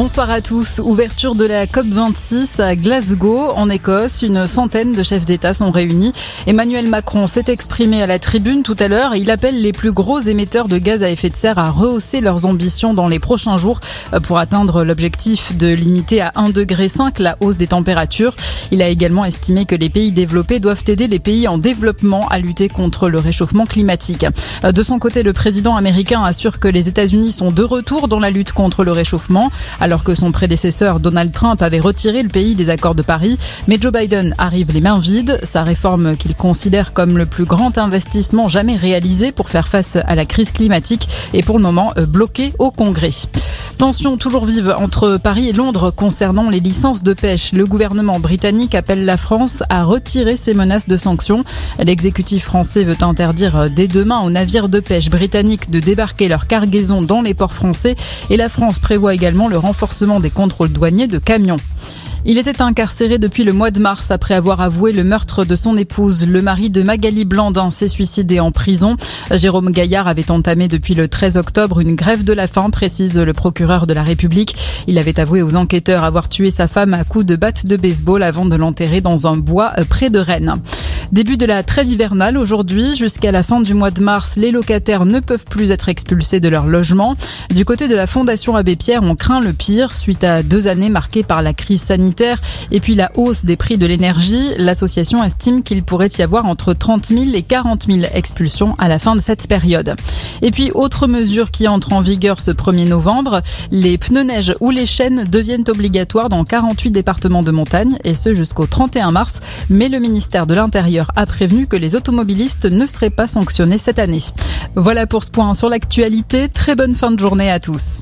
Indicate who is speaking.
Speaker 1: Bonsoir à tous. Ouverture de la COP26 à Glasgow, en Écosse. Une centaine de chefs d'État sont réunis. Emmanuel Macron s'est exprimé à la tribune tout à l'heure. Il appelle les plus gros émetteurs de gaz à effet de serre à rehausser leurs ambitions dans les prochains jours pour atteindre l'objectif de limiter à 1,5 degré la hausse des températures. Il a également estimé que les pays développés doivent aider les pays en développement à lutter contre le réchauffement climatique. De son côté, le président américain assure que les États-Unis sont de retour dans la lutte contre le réchauffement alors que son prédécesseur Donald Trump avait retiré le pays des accords de Paris. Mais Joe Biden arrive les mains vides. Sa réforme qu'il considère comme le plus grand investissement jamais réalisé pour faire face à la crise climatique est pour le moment euh, bloqué au Congrès. Tension toujours vive entre Paris et Londres concernant les licences de pêche. Le gouvernement britannique appelle la France à retirer ses menaces de sanctions. L'exécutif français veut interdire dès demain aux navires de pêche britanniques de débarquer leur cargaison dans les ports français et la France prévoit également le renforcement des contrôles douaniers de camions. Il était incarcéré depuis le mois de mars après avoir avoué le meurtre de son épouse. Le mari de Magali Blandin s'est suicidé en prison. Jérôme Gaillard avait entamé depuis le 13 octobre une grève de la faim, précise le procureur de la République. Il avait avoué aux enquêteurs avoir tué sa femme à coups de batte de baseball avant de l'enterrer dans un bois près de Rennes. Début de la trêve hivernale aujourd'hui. Jusqu'à la fin du mois de mars, les locataires ne peuvent plus être expulsés de leur logement. Du côté de la Fondation Abbé Pierre, on craint le pire suite à deux années marquées par la crise sanitaire et puis la hausse des prix de l'énergie. L'association estime qu'il pourrait y avoir entre 30 000 et 40 000 expulsions à la fin de cette période. Et puis, autre mesure qui entre en vigueur ce 1er novembre, les pneus neige ou les chaînes deviennent obligatoires dans 48 départements de montagne et ce jusqu'au 31 mars. Mais le ministère de l'Intérieur a prévenu que les automobilistes ne seraient pas sanctionnés cette année. Voilà pour ce point sur l'actualité. Très bonne fin de journée à tous.